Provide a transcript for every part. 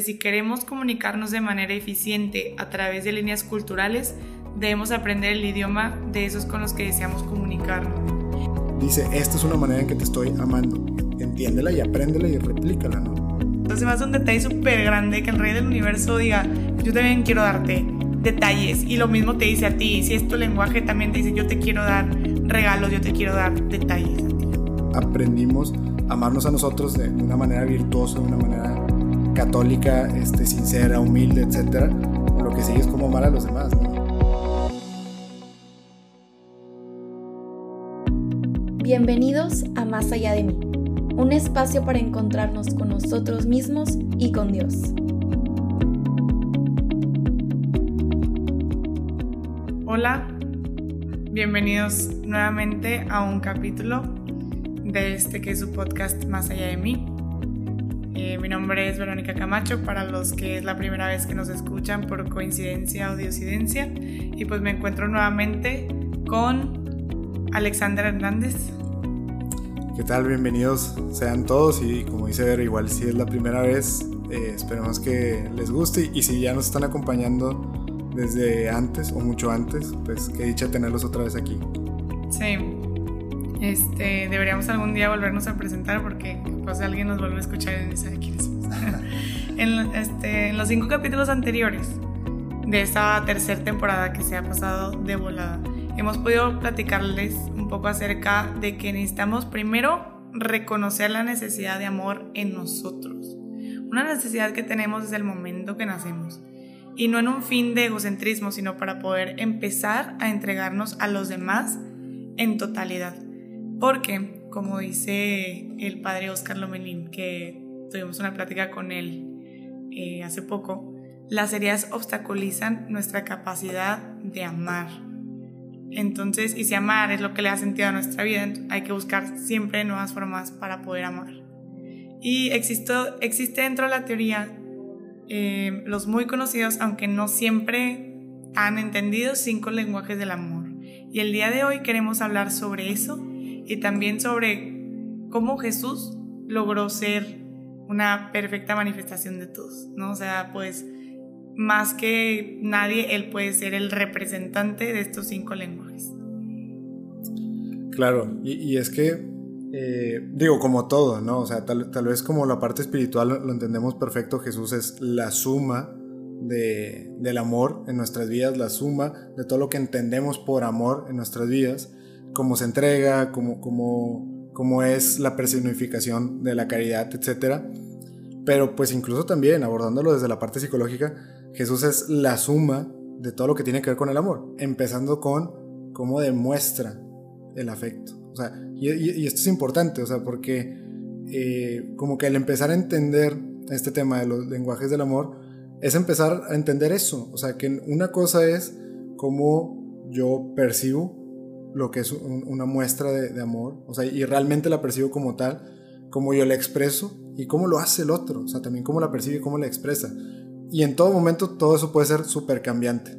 Si queremos comunicarnos de manera eficiente a través de líneas culturales, debemos aprender el idioma de esos con los que deseamos comunicarnos. Dice, esta es una manera en que te estoy amando. Entiéndela y apréndela y replícala, ¿no? Entonces hace un detalle súper grande que el rey del universo diga, yo también quiero darte detalles. Y lo mismo te dice a ti, si es tu lenguaje, también te dice, yo te quiero dar regalos, yo te quiero dar detalles a ti. Aprendimos a amarnos a nosotros de una manera virtuosa, de una manera católica, este, sincera, humilde, etc. Lo que sigue es como amar a los demás. Bienvenidos a Más allá de mí, un espacio para encontrarnos con nosotros mismos y con Dios. Hola, bienvenidos nuevamente a un capítulo de este que es su podcast Más allá de mí. Eh, mi nombre es Verónica Camacho, para los que es la primera vez que nos escuchan por coincidencia o diosidencia. Y pues me encuentro nuevamente con Alexander Hernández. ¿Qué tal? Bienvenidos sean todos y como dice Vero, igual si es la primera vez, eh, esperemos que les guste y si ya nos están acompañando desde antes o mucho antes, pues qué dicha tenerlos otra vez aquí. Sí, este, deberíamos algún día volvernos a presentar porque pues alguien nos vuelve a escuchar y sabe quiénes en, este, en los cinco capítulos anteriores de esta tercera temporada que se ha pasado de volada, hemos podido platicarles un poco acerca de que necesitamos primero reconocer la necesidad de amor en nosotros. Una necesidad que tenemos desde el momento que nacemos. Y no en un fin de egocentrismo, sino para poder empezar a entregarnos a los demás en totalidad. Porque, como dice el padre Oscar Lomelín, que tuvimos una plática con él eh, hace poco, las heridas obstaculizan nuestra capacidad de amar. Entonces, y si amar es lo que le ha sentido a nuestra vida, hay que buscar siempre nuevas formas para poder amar. Y existe, existe dentro de la teoría eh, los muy conocidos, aunque no siempre han entendido, cinco lenguajes del amor. Y el día de hoy queremos hablar sobre eso y también sobre cómo Jesús logró ser una perfecta manifestación de todos, ¿no? O sea, pues más que nadie, él puede ser el representante de estos cinco lenguajes. Claro, y, es que, eh, digo, como todo, ¿no? O sea, tal, tal, vez como la parte espiritual lo, entendemos perfecto, Jesús es la suma de, del amor en nuestras vidas, la suma de todo lo que entendemos por amor en nuestras vidas cómo se entrega, cómo, cómo, cómo es la personificación de la caridad, etc. Pero pues incluso también abordándolo desde la parte psicológica, Jesús es la suma de todo lo que tiene que ver con el amor, empezando con cómo demuestra el afecto. O sea, y, esto es importante, o sea, porque eh, como que al empezar a entender este tema de los lenguajes del amor, es empezar a entender eso. O sea, que una cosa es cómo yo percibo lo que es una muestra de, amor, o sea, y realmente la percibo como tal, como yo la expreso y cómo lo hace el otro, o sea, también cómo la percibe y cómo la expresa. Y en todo momento todo eso puede ser súper cambiante.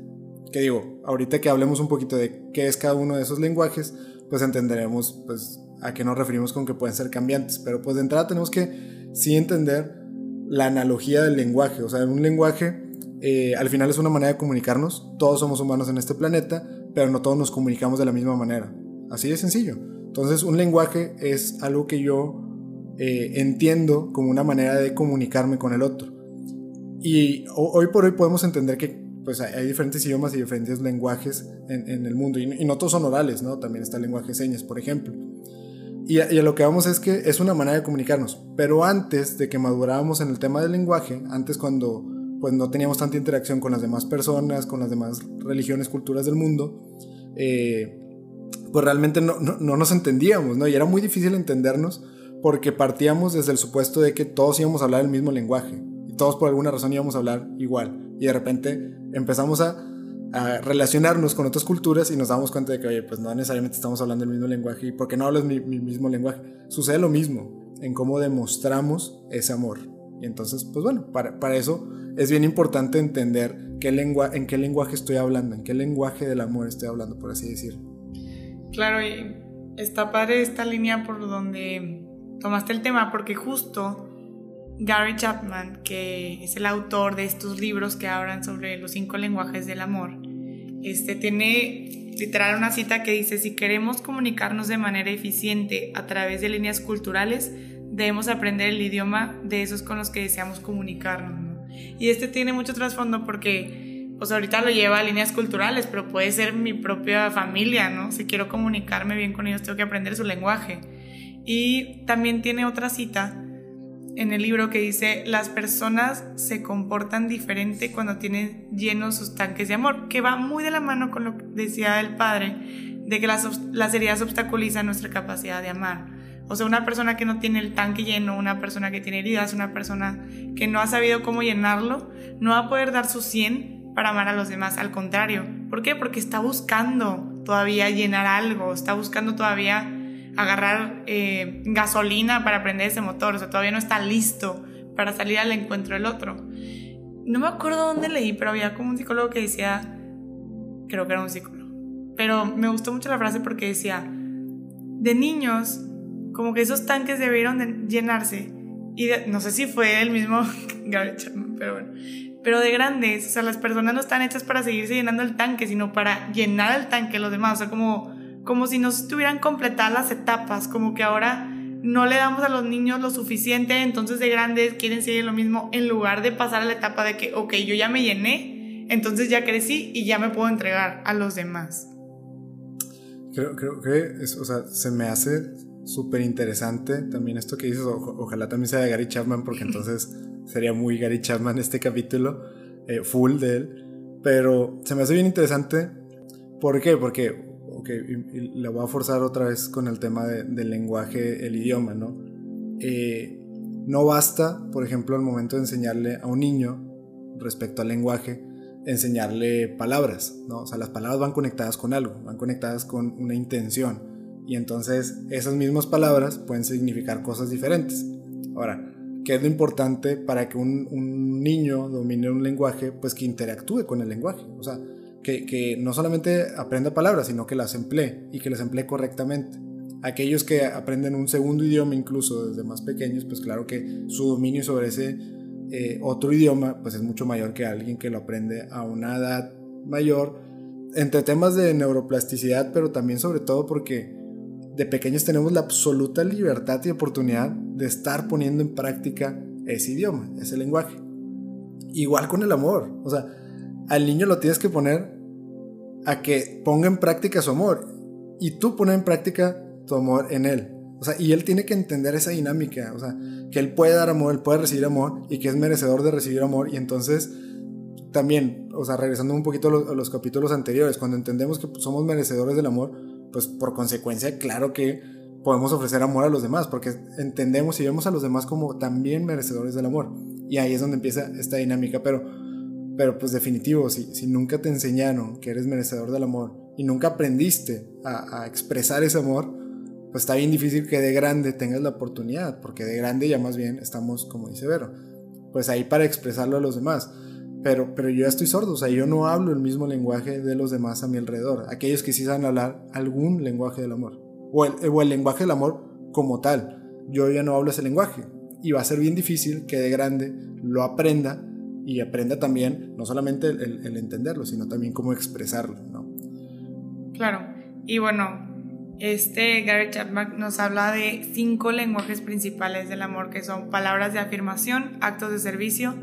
Que digo, ahorita que hablemos un poquito de qué es cada uno de esos lenguajes, pues entenderemos pues a qué nos referimos con que pueden ser cambiantes, pero pues de entrada tenemos que sí entender la analogía del lenguaje, o sea, un lenguaje eh, al final es una manera de comunicarnos, todos somos humanos en este planeta, pero no todos nos comunicamos de la misma manera. Así de sencillo. Entonces, un lenguaje es algo que yo eh, entiendo como una manera de comunicarme con el otro. Y hoy por hoy podemos entender que pues, hay diferentes idiomas y diferentes lenguajes en, el mundo. Y, no todos son orales, ¿no? También está el lenguaje de señas, por ejemplo. Y y a, lo que vamos es que es una manera de comunicarnos. Pero antes de que madurábamos en el tema del lenguaje, antes cuando pues no teníamos tanta interacción con las demás personas, con las demás religiones, culturas del mundo, eh, pues realmente no, no, nos entendíamos, ¿no? Y era muy difícil entendernos porque partíamos desde el supuesto de que todos íbamos a hablar el mismo lenguaje y todos por alguna razón íbamos a hablar igual. Y de repente empezamos a, a relacionarnos con otras culturas y nos damos cuenta de que, oye, pues no necesariamente estamos hablando el mismo lenguaje y porque no hablas mi, mi mismo lenguaje. Sucede lo mismo en cómo demostramos ese amor. Y entonces, pues bueno, para, eso es bien importante entender qué lengua, en qué lenguaje estoy hablando, en qué lenguaje del amor estoy hablando, por así decirlo. Claro, y está padre esta línea por donde tomaste el tema, porque justo Gary Chapman, que es el autor de estos libros que hablan sobre los cinco lenguajes del amor, este, tiene literal una cita que dice, si queremos comunicarnos de manera eficiente a través de líneas culturales, debemos aprender el idioma de esos con los que deseamos comunicarnos. Y este tiene mucho trasfondo porque, pues ahorita lo lleva a líneas culturales, pero puede ser mi propia familia, ¿no? Si quiero comunicarme bien con ellos, tengo que aprender su lenguaje. Y también tiene otra cita en el libro que dice, las personas se comportan diferente cuando tienen llenos sus tanques de amor, que va muy de la mano con lo que decía el padre, de que las, las heridas obstaculizan nuestra capacidad de amar. O sea, una persona que no tiene el tanque lleno, una persona que tiene heridas, una persona que no ha sabido cómo llenarlo, no va a poder dar su 100 para amar a los demás. Al contrario. ¿Por qué? Porque está buscando todavía llenar algo, está buscando todavía agarrar eh, gasolina para prender ese motor, o sea, todavía no está listo para salir al encuentro del otro. No me acuerdo dónde leí, pero había como un psicólogo que decía, creo que era un psicólogo, pero me gustó mucho la frase porque decía, de niños, como que esos tanques debieron de llenarse, y no sé si fue el mismo pero bueno, pero de grandes, o sea, las personas no están hechas para seguirse llenando el tanque, sino para llenar el tanque los demás, o sea, como como si no estuvieran completadas las etapas, como que ahora no le damos a los niños lo suficiente, entonces de grandes quieren seguir lo mismo, en lugar de pasar a la etapa de que, ok, yo ya me llené, entonces ya crecí y ya me puedo entregar a los demás. Creo, creo que, o sea, se me hace súper interesante también esto que dices, ojalá también sea de Gary Chapman, porque entonces sería muy Gary Chapman este capítulo, eh, full de él, pero se me hace bien interesante, ¿por qué? Porque ok, y, la voy a forzar otra vez con el tema del lenguaje, el idioma, ¿no? Eh, no basta, por ejemplo, al momento de enseñarle a un niño respecto al lenguaje, enseñarle palabras, ¿no? O sea, las palabras van conectadas con algo, van conectadas con una intención. Y entonces esas mismas palabras pueden significar cosas diferentes. Ahora, ¿qué es lo importante para que un, un niño domine un lenguaje? Pues que interactúe con el lenguaje. O sea, que, no solamente aprenda palabras, sino que las emplee y que las emplee correctamente. Aquellos que aprenden un segundo idioma incluso desde más pequeños, pues claro que su dominio sobre ese eh, otro idioma pues es mucho mayor que alguien que lo aprende a una edad mayor, entre temas de neuroplasticidad, pero también sobre todo porque de pequeños tenemos la absoluta libertad y oportunidad de estar poniendo en práctica ese idioma, ese lenguaje. Igual con el amor, o sea, al niño lo tienes que poner a que ponga en práctica su amor y tú pones en práctica tu amor en él. O sea, y él tiene que entender esa dinámica, o sea, que él puede dar amor, él puede recibir amor y que es merecedor de recibir amor y entonces también, o sea, regresando un poquito a los capítulos anteriores, cuando entendemos que somos merecedores del amor, pues por consecuencia, claro que podemos ofrecer amor a los demás, porque entendemos y vemos a los demás como también merecedores del amor. Y ahí es donde empieza esta dinámica, pero pero pues definitivo, si, si nunca te enseñaron que eres merecedor del amor y nunca aprendiste a, expresar ese amor, pues está bien difícil que de grande tengas la oportunidad, porque de grande ya más bien estamos, como dice Vero, pues ahí para expresarlo a los demás. Pero, pero yo ya estoy sordo, o sea, yo no hablo el mismo lenguaje de los demás a mi alrededor, aquellos que sí saben hablar algún lenguaje del amor, o el, o el lenguaje del amor como tal. Yo ya no hablo ese lenguaje y va a ser bien difícil que de grande lo aprenda y aprenda también no solamente el, entenderlo, sino también cómo expresarlo, ¿no? Claro, y bueno, este Gary Chapman nos habla de cinco lenguajes principales del amor, que son palabras de afirmación, actos de servicio,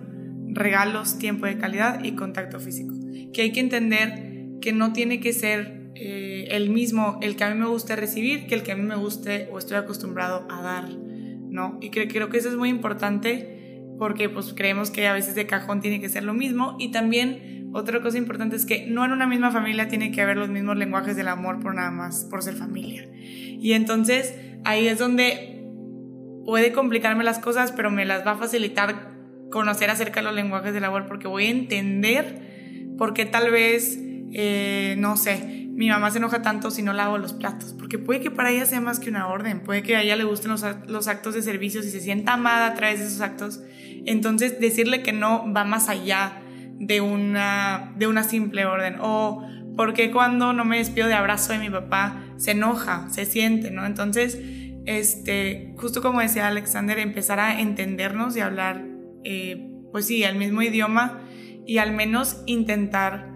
regalos, tiempo de calidad y contacto físico. Que hay que entender que no tiene que ser eh, el mismo el que a mí me guste recibir que el que a mí me guste o estoy acostumbrado a dar, ¿no? Y creo que eso es muy importante porque pues creemos que a veces de cajón tiene que ser lo mismo y también otra cosa importante es que no en una misma familia tiene que haber los mismos lenguajes del amor por nada más, por ser familia. Y entonces ahí es donde puede complicarme las cosas, pero me las va a facilitar conocer acerca de los lenguajes del amor porque voy a entender por qué tal vez, eh, no sé, mi mamá se enoja tanto si no lavo los platos, porque puede que para ella sea más que una orden, puede que a ella le gusten los, actos de servicio, si se sienta amada a través de esos actos, entonces decirle que no va más allá de una, de una simple orden, o porque cuando no me despido de abrazo de mi papá se enoja, se siente, ¿no? Entonces este, justo como decía Alexander, empezar a entendernos y hablar, eh, pues sí, el mismo idioma y al menos intentar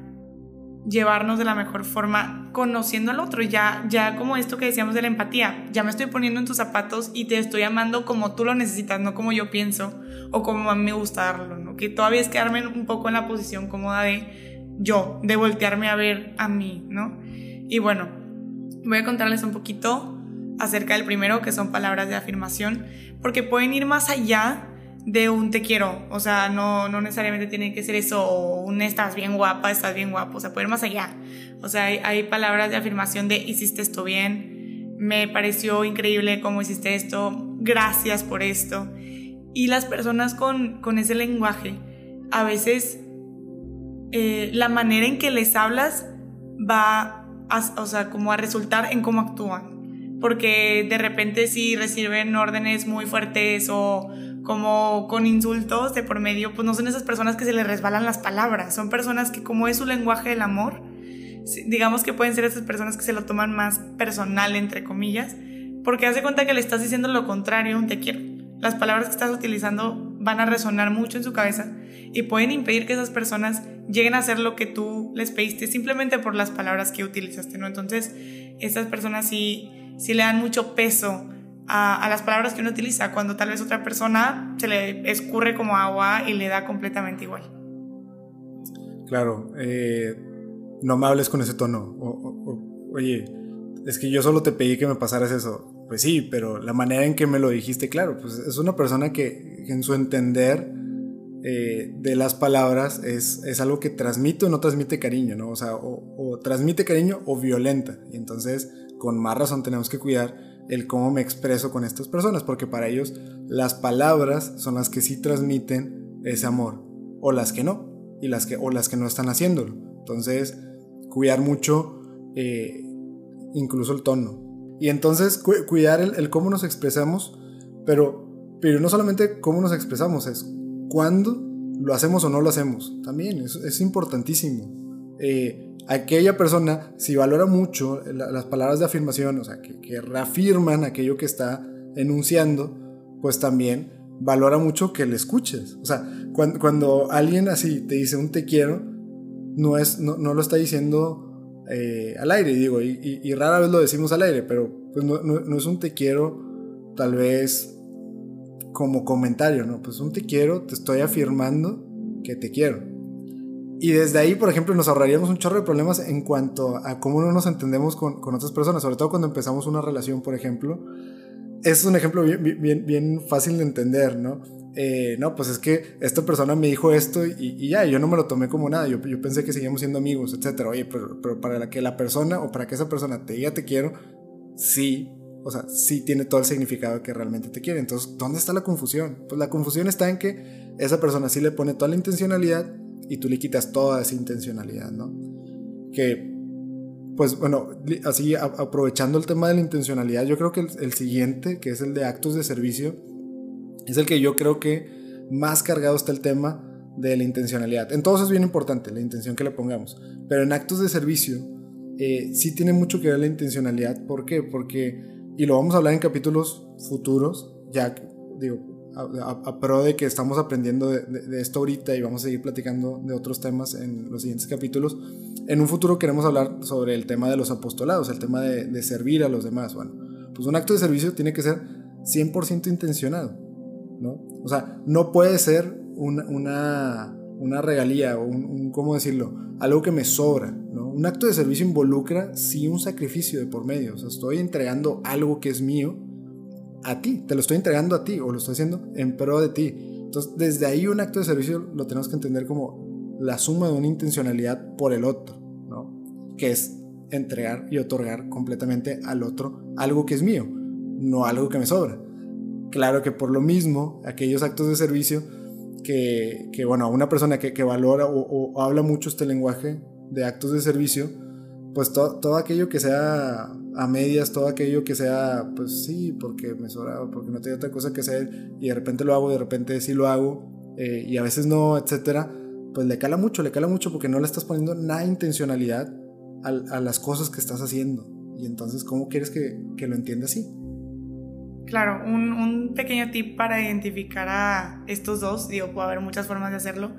llevarnos de la mejor forma conociendo al otro, ya, ya como esto que decíamos de la empatía, ya me estoy poniendo en tus zapatos y te estoy amando como tú lo necesitas, no como yo pienso o como a mí me gusta darlo, ¿no? que todavía es quedarme un poco en la posición cómoda de yo, de voltearme a ver a mí, ¿no? Y bueno, voy a contarles un poquito acerca del primero, que son palabras de afirmación, porque pueden ir más allá de un te quiero, o sea, no, no necesariamente tiene que ser eso, o un estás bien guapa, estás bien guapo, o sea, puede ir más allá. O sea, hay, hay palabras de afirmación de hiciste esto bien, me pareció increíble cómo hiciste esto, gracias por esto. Y las personas con, con ese lenguaje, a veces eh, la manera en que les hablas va a, o sea, como a resultar en cómo actúan. Porque de repente si reciben órdenes muy fuertes o como con insultos de por medio, pues no son esas personas que se les resbalan las palabras, son personas que como es su lenguaje del amor, digamos que pueden ser esas personas que se lo toman más personal, entre comillas, porque hace cuenta que le estás diciendo lo contrario, un te quiero. Las palabras que estás utilizando van a resonar mucho en su cabeza y pueden impedir que esas personas lleguen a hacer lo que tú les pediste simplemente por las palabras que utilizaste, ¿no? Entonces, esas personas sí, sí le dan mucho peso a, las palabras que uno utiliza, cuando tal vez otra persona se le escurre como agua y le da completamente igual. Claro, eh, no me hables con ese tono. oye, es que yo solo te pedí que me pasaras eso. Pues sí, pero la manera en que me lo dijiste, claro, pues es una persona que, en su entender eh, de las palabras es, es, algo que transmite o no transmite cariño, ¿no? O sea, o, o transmite cariño o violenta. Y entonces, con más razón tenemos que cuidar el cómo me expreso con estas personas, porque para ellos las palabras son las que sí transmiten ese amor, o las que no, y las que, o las que no están haciéndolo. Entonces, cuidar mucho eh, incluso el tono. Y entonces, cuidar el, cómo nos expresamos, pero, pero no solamente cómo nos expresamos, es cuándo lo hacemos o no lo hacemos. También es, importantísimo. Eh, aquella persona, si valora mucho las palabras de afirmación, o sea, que, reafirman aquello que está enunciando, pues también valora mucho que le escuches. O sea, cuando, alguien así te dice un te quiero, no, es, no, lo está diciendo eh, al aire, digo, y, rara vez lo decimos al aire, pero pues no, no, es un te quiero tal vez como comentario, ¿no? Pues un te quiero, te estoy afirmando que te quiero. Y desde ahí, por ejemplo, nos ahorraríamos un chorro de problemas en cuanto a cómo no nos entendemos con, con otras personas, sobre todo cuando empezamos una relación, por ejemplo. Es un ejemplo bien, bien, bien fácil de entender, ¿no? Eh, no, pues es que esta persona me dijo esto y, y, ya, yo no me lo tomé como nada, yo, yo pensé que seguíamos siendo amigos, etc. Oye, pero, pero, para que la persona o para que esa persona te diga te quiero, sí, o sea, sí tiene todo el significado que realmente te quiere. Entonces, ¿dónde está la confusión? Pues la confusión está en que esa persona sí le pone toda la intencionalidad y tú le quitas toda esa intencionalidad, ¿no? Que, pues bueno, así aprovechando el tema de la intencionalidad, yo creo que el, siguiente, que es el de actos de servicio, es el que yo creo que más cargado está el tema de la intencionalidad. En todos es bien importante la intención que le pongamos, pero en actos de servicio eh, sí tiene mucho que ver la intencionalidad. ¿Por qué? Porque, y lo vamos a hablar en capítulos futuros, ya digo, a, pro de que estamos aprendiendo de, esto ahorita y vamos a seguir platicando de otros temas en los siguientes capítulos. En un futuro queremos hablar sobre el tema de los apostolados, el tema de, servir a los demás. Bueno, pues un acto de servicio tiene que ser 100% intencionado, ¿no? O sea, no puede ser una, regalía o un, ¿cómo decirlo? Algo que me sobra, ¿no? Un acto de servicio involucra sí un sacrificio de por medio, o sea, estoy entregando algo que es mío a ti, te lo estoy entregando a ti o lo estoy haciendo en pro de ti. Entonces, desde ahí un acto de servicio lo tenemos que entender como la suma de una intencionalidad por el otro, ¿no? Que es entregar y otorgar completamente al otro algo que es mío, no algo que me sobra. Claro que por lo mismo, aquellos actos de servicio que, que bueno, una persona que, que valora o, o habla mucho este lenguaje de actos de servicio, pues todo aquello que sea a medias, todo aquello que sea, pues sí, porque me sobra, porque no tengo otra cosa que hacer y de repente lo hago, de repente sí lo hago eh, y a veces no, etcétera, pues le cala mucho, le cala mucho porque no le estás poniendo nada intencionalidad a, las cosas que estás haciendo. Y entonces, ¿cómo quieres que, que lo entienda así? Claro, un, un, pequeño tip para identificar a estos dos, digo, puede haber muchas formas de hacerlo,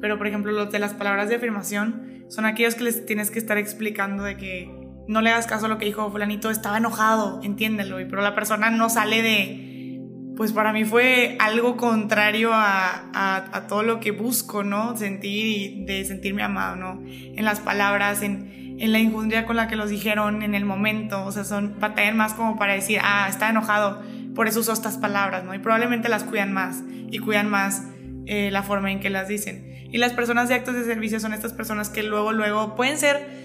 pero por ejemplo los de las palabras de afirmación son aquellos que les tienes que estar explicando de que no le hagas caso a lo que dijo fulanito, estaba enojado, entiéndelo, pero la persona no sale de, pues para mí fue algo contrario a, a, todo lo que busco, ¿no? Sentir y de sentirme amado, ¿no? En las palabras, en, en la injundia con la que los dijeron en el momento, o sea, son, batallan más como para decir, ah, está enojado, por eso usó estas palabras, ¿no? Y probablemente las cuidan más y cuidan más eh, la forma en que las dicen. Y las personas de actos de servicio son estas personas que luego, luego pueden ser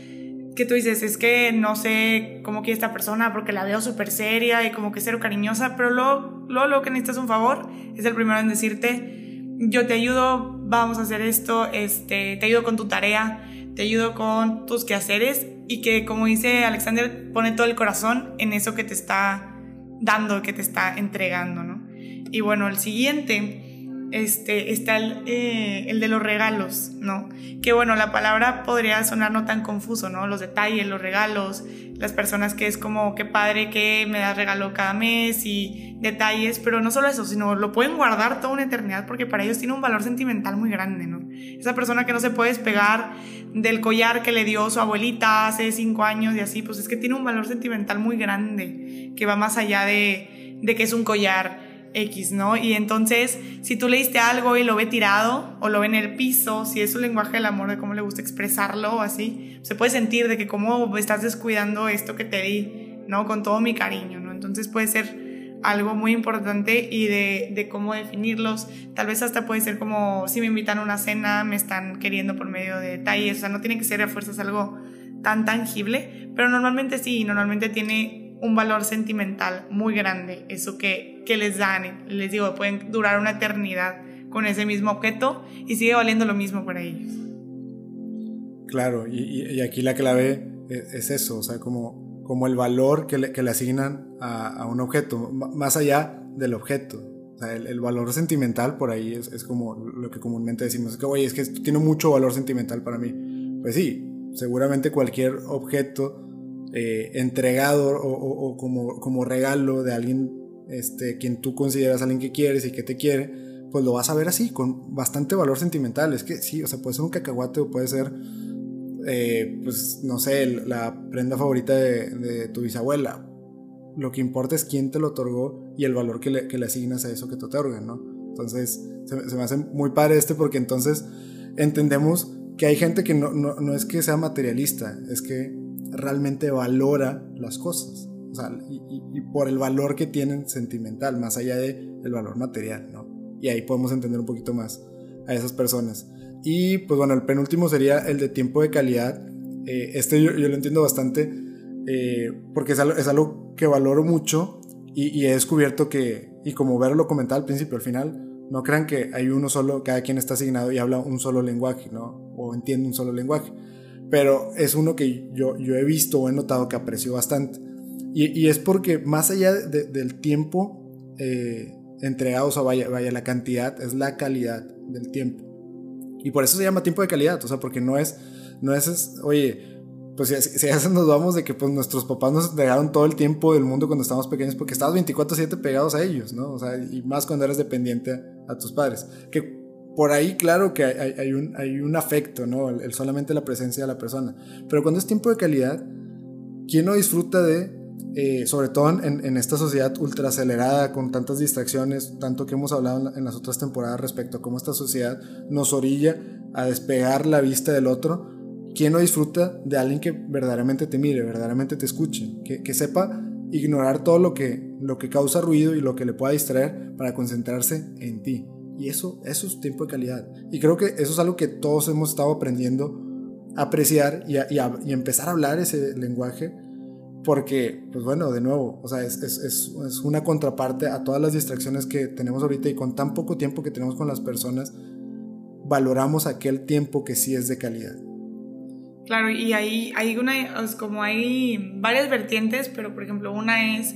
que tú dices, es que no sé cómo quiere esta persona porque la veo súper seria y como que cero cariñosa, pero luego, luego lo que necesitas un favor es el primero en decirte, yo te ayudo, vamos a hacer esto, este, te ayudo con tu tarea, te ayudo con tus quehaceres y que como dice Alexander, pone todo el corazón en eso que te está dando, que te está entregando, ¿no? Y bueno, el siguiente este, está el, eh, el, de los regalos, ¿no? Que bueno, la palabra podría sonar no tan confuso, ¿no? Los detalles, los regalos, las personas que es como, qué padre que me das regalo cada mes y detalles, pero no solo eso, sino lo pueden guardar toda una eternidad porque para ellos tiene un valor sentimental muy grande, ¿no? Esa persona que no se puede despegar del collar que le dio su abuelita hace cinco años y así, pues es que tiene un valor sentimental muy grande, que va más allá de que es un collar X, ¿no? Y entonces, si tú leíste algo y lo ve tirado o lo ve en el piso, si es su lenguaje del amor, de cómo le gusta expresarlo o así, se puede sentir de que cómo estás descuidando esto que te di, ¿no? Con todo mi cariño, ¿no? Entonces puede ser algo muy importante y de, de cómo definirlos. Tal vez hasta puede ser como si me invitan a una cena, me están queriendo por medio de detalles, o sea, no tiene que ser a fuerzas algo tan tangible, pero normalmente sí, normalmente tiene un valor sentimental muy grande, eso que, que les dan, les digo, pueden durar una eternidad con ese mismo objeto y sigue valiendo lo mismo para ellos. Claro, y, aquí la clave es, eso, o sea, como, como el valor que le, que le asignan a, un objeto, más allá del objeto. O sea, el, valor sentimental por ahí es, es, como lo que comúnmente decimos, es que, oye, es que tiene mucho valor sentimental para mí. Pues sí, seguramente cualquier objeto eh, entregado o, como, como, regalo de alguien este, quien tú consideras alguien que quieres y que te quiere, pues lo vas a ver así, con bastante valor sentimental. Es que sí, o sea, puede ser un cacahuate o puede ser, eh, pues, no sé, la prenda favorita de, tu bisabuela. Lo que importa es quién te lo otorgó y el valor que le, que le asignas a eso que te otorgan, ¿no? Entonces, se, se, me hace muy padre este porque entonces entendemos que hay gente que no, no, no es que sea materialista, es que realmente valora las cosas. O sea, y, por el valor que tienen sentimental, más allá del el valor material, ¿no? Y ahí podemos entender un poquito más a esas personas. Y pues bueno, el penúltimo sería el de tiempo de calidad. Eh, este yo, lo entiendo bastante eh, porque es algo, que valoro mucho y, y, he descubierto que, y como Vero lo comentaba al principio, al final, no crean que hay uno solo, cada quien está asignado y habla un solo lenguaje, ¿no? O entiende un solo lenguaje pero es uno que yo, yo he visto o he notado que aprecio bastante. Y, es porque más allá del tiempo eh, entregado, o sea, vaya, vaya, la cantidad, es la calidad del tiempo. Y por eso se llama tiempo de calidad, o sea, porque no es, no es, oye, pues si, si ya nos vamos de que pues nuestros papás nos entregaron todo el tiempo del mundo cuando estábamos pequeños porque estabas 24/7 pegados a ellos, ¿no? O sea, y más cuando eres dependiente a tus padres. Que por ahí claro que hay, un, afecto, ¿no? Solamente la presencia de la persona. Pero cuando es tiempo de calidad, ¿quién no disfruta de, eh, sobre todo en, esta sociedad ultra acelerada, con tantas distracciones, tanto que hemos hablado en, las otras temporadas respecto a cómo esta sociedad nos orilla a despegar la vista del otro? ¿Quién no disfruta de alguien que verdaderamente te mire, verdaderamente te escuche, que, que sepa ignorar todo lo que, lo que causa ruido y lo que le pueda distraer para concentrarse en ti? Y eso, eso es tiempo de calidad. Y creo que eso es algo que todos hemos estado aprendiendo a apreciar y, y, empezar a hablar ese lenguaje. Porque, pues bueno, de nuevo, o sea, es, es, es, una contraparte a todas las distracciones que tenemos ahorita y con tan poco tiempo que tenemos con las personas, valoramos aquel tiempo que sí es de calidad. Claro, y ahí hay una, como hay varias vertientes, pero por ejemplo, una es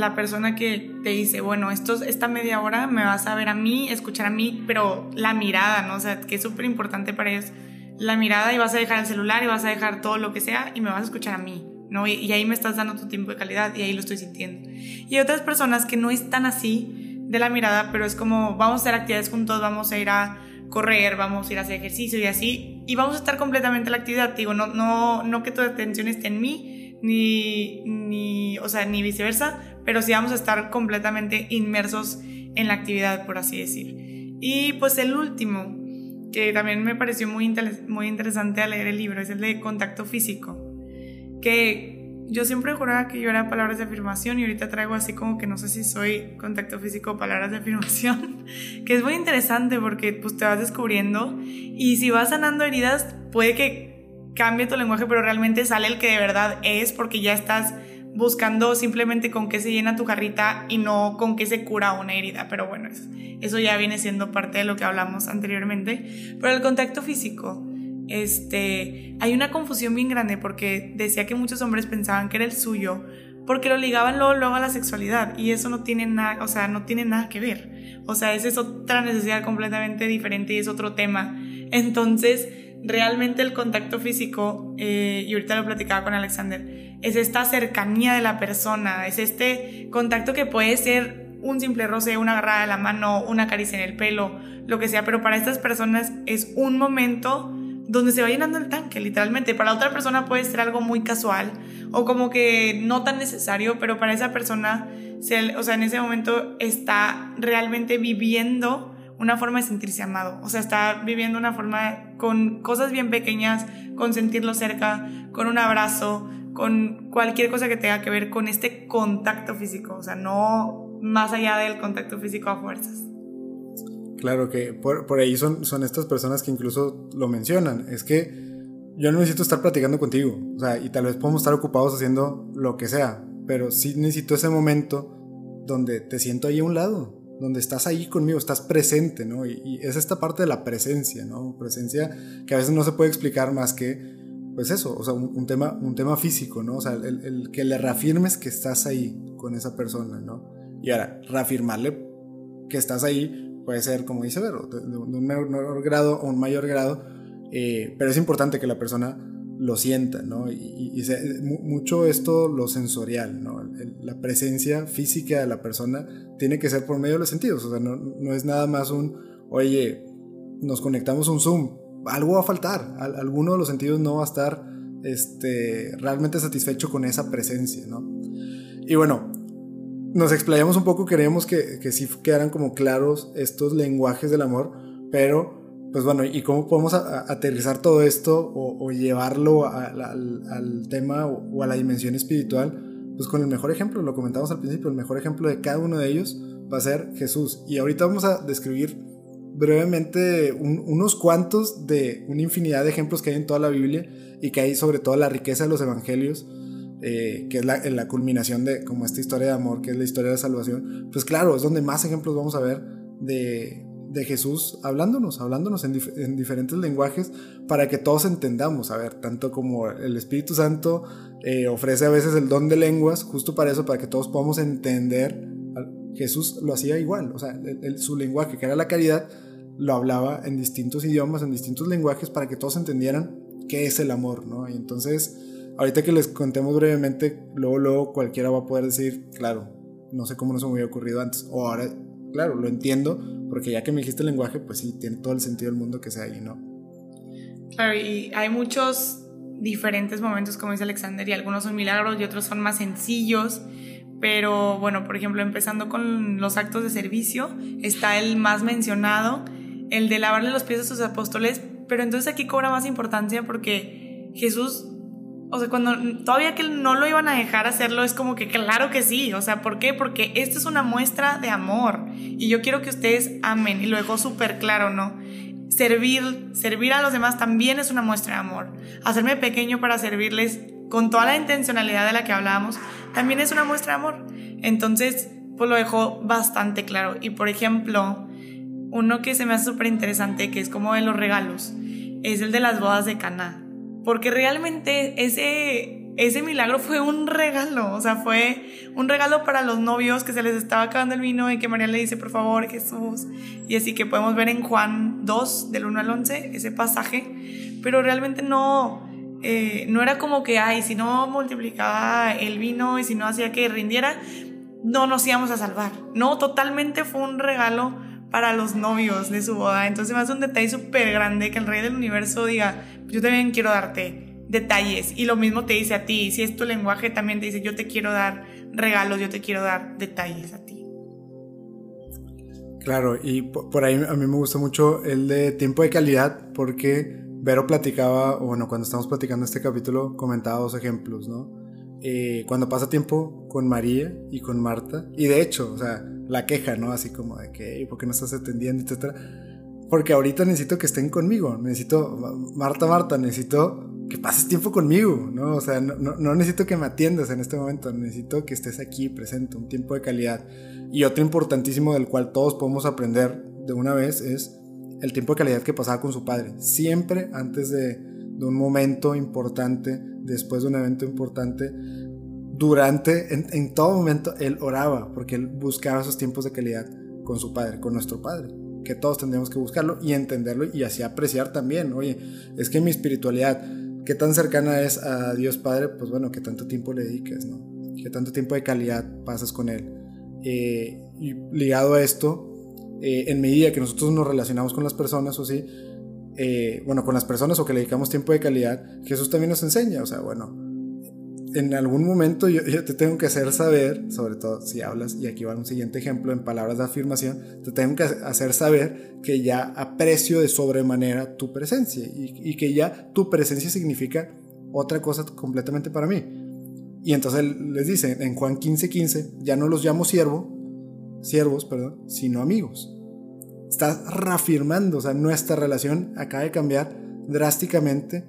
la persona que te dice, bueno, esto, esta media hora me vas a ver a mí, escuchar a mí, pero la mirada, ¿no? O sea, que es súper importante para ellos. La mirada y vas a dejar el celular y vas a dejar todo lo que sea y me vas a escuchar a mí, ¿no? Y, ahí me estás dando tu tiempo de calidad y ahí lo estoy sintiendo. Y otras personas que no están así de la mirada, pero es como vamos a hacer actividades juntos, vamos a ir a correr, vamos a ir a hacer ejercicio y así, y vamos a estar completamente en la actividad, digo, no, no, no que tu atención esté en mí, ni, ni, o sea, ni viceversa, pero sí vamos a estar completamente inmersos en la actividad, por así decir. Y pues el último, que también me pareció muy, interesante al leer el libro, es el de contacto físico, que yo siempre juraba que yo era palabras de afirmación y ahorita traigo así como que no sé si soy contacto físico o palabras de afirmación, que es muy interesante porque pues te vas descubriendo y si vas sanando heridas puede que cambie tu lenguaje, pero realmente sale el que de verdad es porque ya estás buscando simplemente con qué se llena tu jarrita y no con qué se cura una herida, pero bueno, eso, eso ya viene siendo parte de lo que hablamos anteriormente, pero el contacto físico este, hay una confusión bien grande porque decía que muchos hombres pensaban que era el suyo porque lo ligaban luego, luego a la sexualidad y eso no tiene nada, o sea, no tiene nada que ver. O sea, esa es otra necesidad completamente diferente y es otro tema. Entonces, realmente el contacto físico, eh, y ahorita lo platicaba con Alexander, es esta cercanía de la persona, es este contacto que puede ser un simple roce, una agarrada de la mano, una caricia en el pelo, lo que sea, pero para estas personas es un momento donde se va llenando el tanque, literalmente. Para otra persona puede ser algo muy casual o como que no tan necesario, pero para esa persona, o sea, en ese momento está realmente viviendo una forma de sentirse amado. O sea, está viviendo una forma con cosas bien pequeñas, con sentirlo cerca, con un abrazo, con cualquier cosa que tenga que ver con este contacto físico. O sea, no más allá del contacto físico a fuerzas. Claro que por, ahí son, son estas personas que incluso lo mencionan. Es que yo no necesito estar platicando contigo. O sea, y tal vez podemos estar ocupados haciendo lo que sea. Pero sí necesito ese momento donde te siento ahí a un lado. Donde estás ahí conmigo, estás presente, ¿no? Y, es esta parte de la presencia, ¿no? Presencia que a veces no se puede explicar más que, pues eso, o sea, un, tema, un tema físico, ¿no? O sea, el, el que le reafirmes que estás ahí con esa persona, ¿no? Y ahora, reafirmarle que estás ahí puede ser, como dice Vero, de, un menor grado o un mayor grado, eh, pero es importante que la persona lo sienta, ¿no? Y, mucho esto lo sensorial, ¿no? la presencia física de la persona tiene que ser por medio de los sentidos, o sea, no, no es nada más un, oye, nos conectamos un Zoom, algo va a faltar, alguno de los sentidos no va a estar este, realmente satisfecho con esa presencia, ¿no? Y bueno, nos explayamos un poco, queríamos que, que sí quedaran como claros estos lenguajes del amor, pero pues bueno, ¿y cómo podemos aterrizar todo esto o, llevarlo al, tema o, a la dimensión espiritual? Pues con el mejor ejemplo, lo comentamos al principio, el mejor ejemplo de cada uno de ellos va a ser Jesús. Y ahorita vamos a describir brevemente unos cuantos de una infinidad de ejemplos que hay en toda la Biblia y que hay sobre todo la riqueza de los evangelios eh, que es la, culminación de como esta historia de amor, que es la historia de salvación, pues claro, es donde más ejemplos vamos a ver de, de Jesús hablándonos, hablándonos en, en, diferentes lenguajes para que todos entendamos, a ver, tanto como el Espíritu Santo eh, ofrece a veces el don de lenguas, justo para eso, para que todos podamos entender, Jesús lo hacía igual, o sea, su lenguaje, que era la caridad, lo hablaba en distintos idiomas, en distintos lenguajes, para que todos entendieran qué es el amor, ¿no? Y entonces ahorita que les contemos brevemente, luego, luego cualquiera va a poder decir, claro, no sé cómo no se me había ocurrido antes. O ahora, claro, lo entiendo, porque ya que me dijiste el lenguaje, pues sí, tiene todo el sentido del mundo que sea ahí, ¿no? Claro, y hay muchos diferentes momentos, como dice Alexander, y algunos son milagros y otros son más sencillos. Pero bueno, por ejemplo, empezando con los actos de servicio, está el más mencionado, el de lavarle los pies a sus apóstoles, pero entonces aquí cobra más importancia porque Jesús o sea, cuando todavía que no lo iban a dejar hacerlo, es como que claro que sí. O sea, ¿por qué? Porque esta es una muestra de amor. Y yo quiero que ustedes amen. Y lo dejó súper claro, ¿no? Servir, servir a los demás también es una muestra de amor. Hacerme pequeño para servirles con toda la intencionalidad de la que hablábamos, también es una muestra de amor. Entonces, pues lo dejó bastante claro. Y por ejemplo, uno que se me hace súper interesante, que es como de los regalos, es el de las bodas de Cana porque realmente ese, ese milagro fue un regalo, o sea, fue un regalo para los novios que se les estaba acabando el vino y que María le dice, por favor, Jesús. Y así que podemos ver en Juan 2, del 1 al 11, ese pasaje, pero realmente no, eh, no era como que, ay, si no multiplicaba el vino y si no hacía que rindiera, no nos íbamos a salvar. No, totalmente fue un regalo para los novios de su boda. Entonces me un detalle súper grande que el rey del universo diga, yo también quiero darte detalles. Y lo mismo te dice a ti, si es tu lenguaje, también te dice, yo te quiero dar regalos, yo te quiero dar detalles a ti. Claro, y por ahí a mí me gusta mucho el de tiempo de calidad porque Vero platicaba, bueno, cuando estamos platicando este capítulo, comentaba dos ejemplos, ¿no? Eh, cuando pasa tiempo con María y con Marta, y de hecho, o sea, la queja, ¿no? Así como de que, ¿por qué no estás atendiendo? Etcétera. Porque ahorita necesito que estén conmigo, necesito, Marta, Marta, necesito que pases tiempo conmigo, ¿no? O sea, no, no, necesito que me atiendas en este momento, necesito que estés aquí presente, un tiempo de calidad. Y otro importantísimo del cual todos podemos aprender de una vez es el tiempo de calidad que pasaba con su padre. Siempre antes de, de un momento importante, después de un evento importante, durante, en, todo momento, él oraba, porque él buscaba esos tiempos de calidad con su padre, con nuestro padre. Que todos tendríamos que buscarlo y entenderlo y así apreciar también. Oye, es que mi espiritualidad, ¿qué tan cercana es a Dios Padre? Pues bueno, ¿qué tanto tiempo le dedicas, no? ¿Qué tanto tiempo de calidad pasas con Él? Eh, y ligado a esto, eh, en medida que nosotros nos relacionamos con las personas o sí, eh, bueno, con las personas o que le dedicamos tiempo de calidad, Jesús también nos enseña, o sea, bueno, en algún momento yo, te tengo que hacer saber, sobre todo si hablas, y aquí va un siguiente ejemplo en palabras de afirmación, te tengo que hacer saber que ya aprecio de sobremanera tu presencia y, que ya tu presencia significa otra cosa completamente para mí. Y entonces les dice en Juan 15:15, 15, ya no los llamo siervo, siervos, perdón, sino amigos. Está reafirmando, o sea, nuestra relación acaba de cambiar drásticamente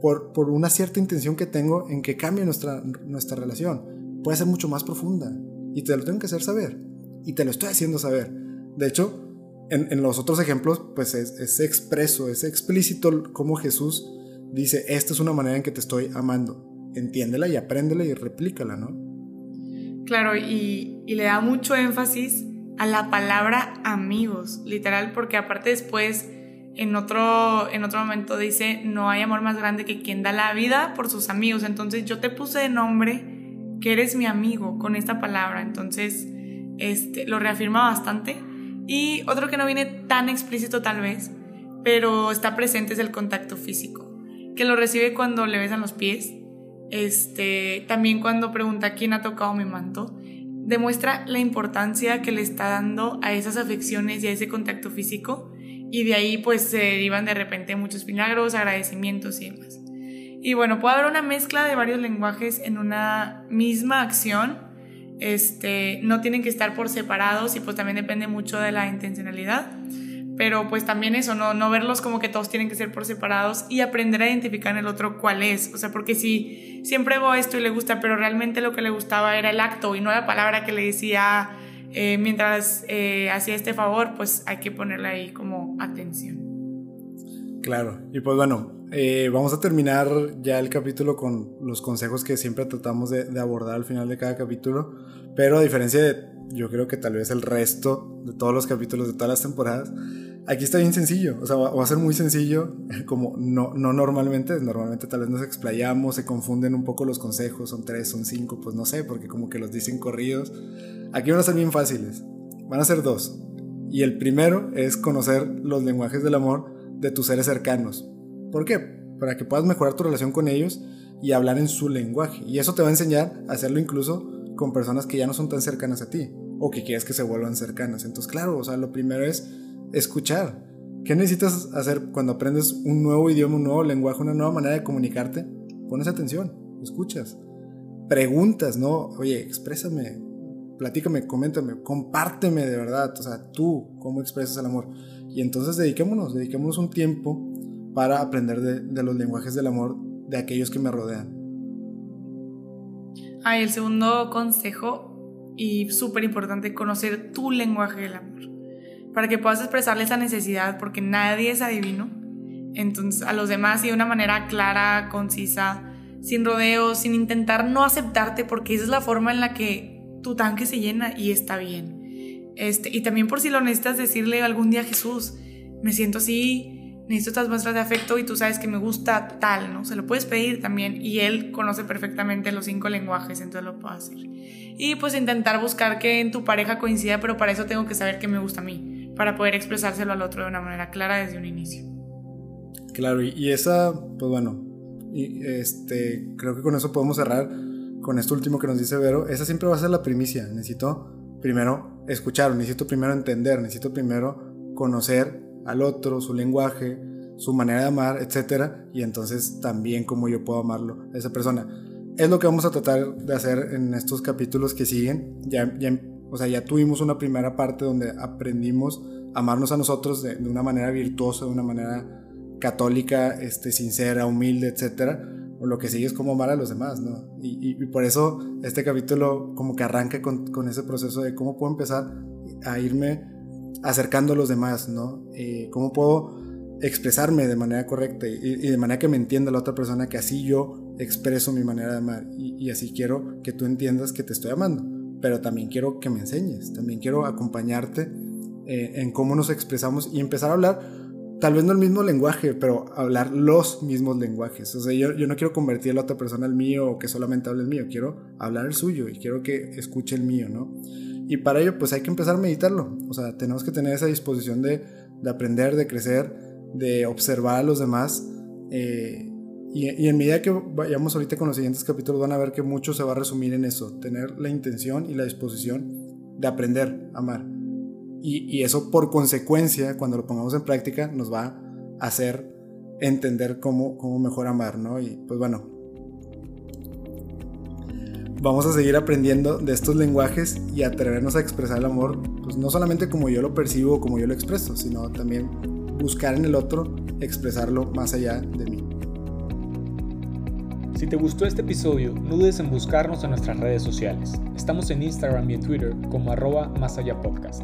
por, por una cierta intención que tengo en que cambie nuestra, nuestra relación. Puede ser mucho más profunda y te lo tengo que hacer saber y te lo estoy haciendo saber. De hecho, en, en los otros ejemplos, pues es, es, expreso, es explícito como Jesús dice, esta es una manera en que te estoy amando. Entiéndela y apréndela y replícala, ¿no? Claro, y, le da mucho énfasis a la palabra amigos, literal, porque aparte después en otro, en otro momento dice, no hay amor más grande que quien da la vida por sus amigos. Entonces yo te puse de nombre que eres mi amigo con esta palabra. Entonces este, lo reafirma bastante. Y otro que no viene tan explícito tal vez, pero está presente es el contacto físico, que lo recibe cuando le besan los pies, este, también cuando pregunta quién ha tocado mi manto, demuestra la importancia que le está dando a esas afecciones y a ese contacto físico. Y de ahí pues se derivan de repente muchos milagros, agradecimientos y demás. Y bueno, puede haber una mezcla de varios lenguajes en una misma acción, este, no tienen que estar por separados y pues también depende mucho de la intencionalidad pero pues también eso, no, no verlos como que todos tienen que ser por separados y aprender a identificar en el otro cuál es, o sea, porque si siempre hago esto y le gusta, pero realmente lo que le gustaba era el acto y no la palabra que le decía eh, mientras eh, hacía este favor, pues hay que ponerle ahí como atención. Claro, y pues bueno, eh, vamos a terminar ya el capítulo con los consejos que siempre tratamos de, de abordar al final de cada capítulo, pero a diferencia de yo creo que tal vez el resto de todos los capítulos de todas las temporadas, Aquí está bien sencillo, o sea, va, a ser muy sencillo, como no, no normalmente, normalmente tal vez nos explayamos, se confunden un poco los consejos, son tres, son cinco, pues no sé, porque como que los dicen corridos. Aquí van a ser bien fáciles, van a ser dos. Y el primero es conocer los lenguajes del amor de tus seres cercanos. ¿Por qué? Para que puedas mejorar tu relación con ellos y hablar en su lenguaje. Y eso te va a enseñar a hacerlo incluso con personas que ya no son tan cercanas a ti o que quieres que se vuelvan cercanas. Entonces, claro, o sea, lo primero es escuchar. ¿Qué necesitas hacer cuando aprendes un nuevo idioma, un nuevo lenguaje, una nueva manera de comunicarte? Pones atención, escuchas. Preguntas, ¿no? Oye, exprésame, platícame, coméntame, compárteme de verdad. O sea, tú, ¿cómo expresas el amor? Y entonces dediquémonos, dediquémonos un tiempo para aprender de, los lenguajes del amor de aquellos que me rodean. Ah, el segundo consejo, y súper importante, conocer tu lenguaje del amor para que puedas expresarle esa necesidad, porque nadie es adivino. Entonces, a los demás y de una manera clara, concisa, sin rodeos, sin intentar no aceptarte, porque esa es la forma en la que tu tanque se llena y está bien. Este, y también por si lo necesitas decirle algún día a Jesús, me siento así, necesito estas muestras de afecto y tú sabes que me gusta tal, ¿no? Se lo puedes pedir también y él conoce perfectamente los cinco lenguajes, entonces lo puedo hacer. Y pues intentar buscar que en tu pareja coincida, pero para eso tengo que saber qué me gusta a mí, para poder expresárselo al otro de una manera clara desde un inicio. Claro, y, esa, pues bueno, y este, creo que con eso podemos cerrar con esto último que nos dice Vero. Esa siempre va a ser la primicia. Necesito primero escuchar, necesito primero entender, necesito primero conocer al otro, su lenguaje, su manera de amar, etc. Y entonces también cómo yo puedo amarlo a esa persona. Es lo que vamos a tratar de hacer en estos capítulos que siguen. Ya, o sea, ya tuvimos una primera parte donde aprendimos a amarnos a nosotros de, una manera virtuosa, de una manera católica, este, sincera, humilde, etc. Lo que sigue es cómo amar a los demás, ¿no? Y, por eso este capítulo como que arranca con, con, ese proceso de cómo puedo empezar a irme acercando a los demás, ¿no? Eh, ¿Cómo puedo expresarme de manera correcta y, de manera que me entienda la otra persona, que así yo expreso mi manera de amar y, así quiero que tú entiendas que te estoy amando, pero también quiero que me enseñes, también quiero acompañarte eh, en cómo nos expresamos y empezar a hablar, tal vez no el mismo lenguaje, pero hablar los mismos lenguajes. O sea, yo, yo no quiero convertir a la otra persona al mío o que solamente hable el mío, quiero hablar el suyo y quiero que escuche el mío, ¿no? Y para ello, pues hay que empezar a meditarlo. O sea, tenemos que tener esa disposición de, de aprender, de crecer, de observar a los demás. Eh, y, y, en medida que vayamos ahorita con los siguientes capítulos, van a ver que mucho se va a resumir en eso: tener la intención y la disposición de aprender a amar. Y, eso, por consecuencia, cuando lo pongamos en práctica, nos va a hacer entender cómo, cómo mejor amar, ¿no? Y pues bueno, vamos a seguir aprendiendo de estos lenguajes y atrevernos a expresar el amor, pues no solamente como yo lo percibo o como yo lo expreso, sino también buscar en el otro expresarlo más allá de mí. Si te gustó este episodio, no dudes en buscarnos en nuestras redes sociales. Estamos en Instagram y en Twitter como arroba más allá podcast.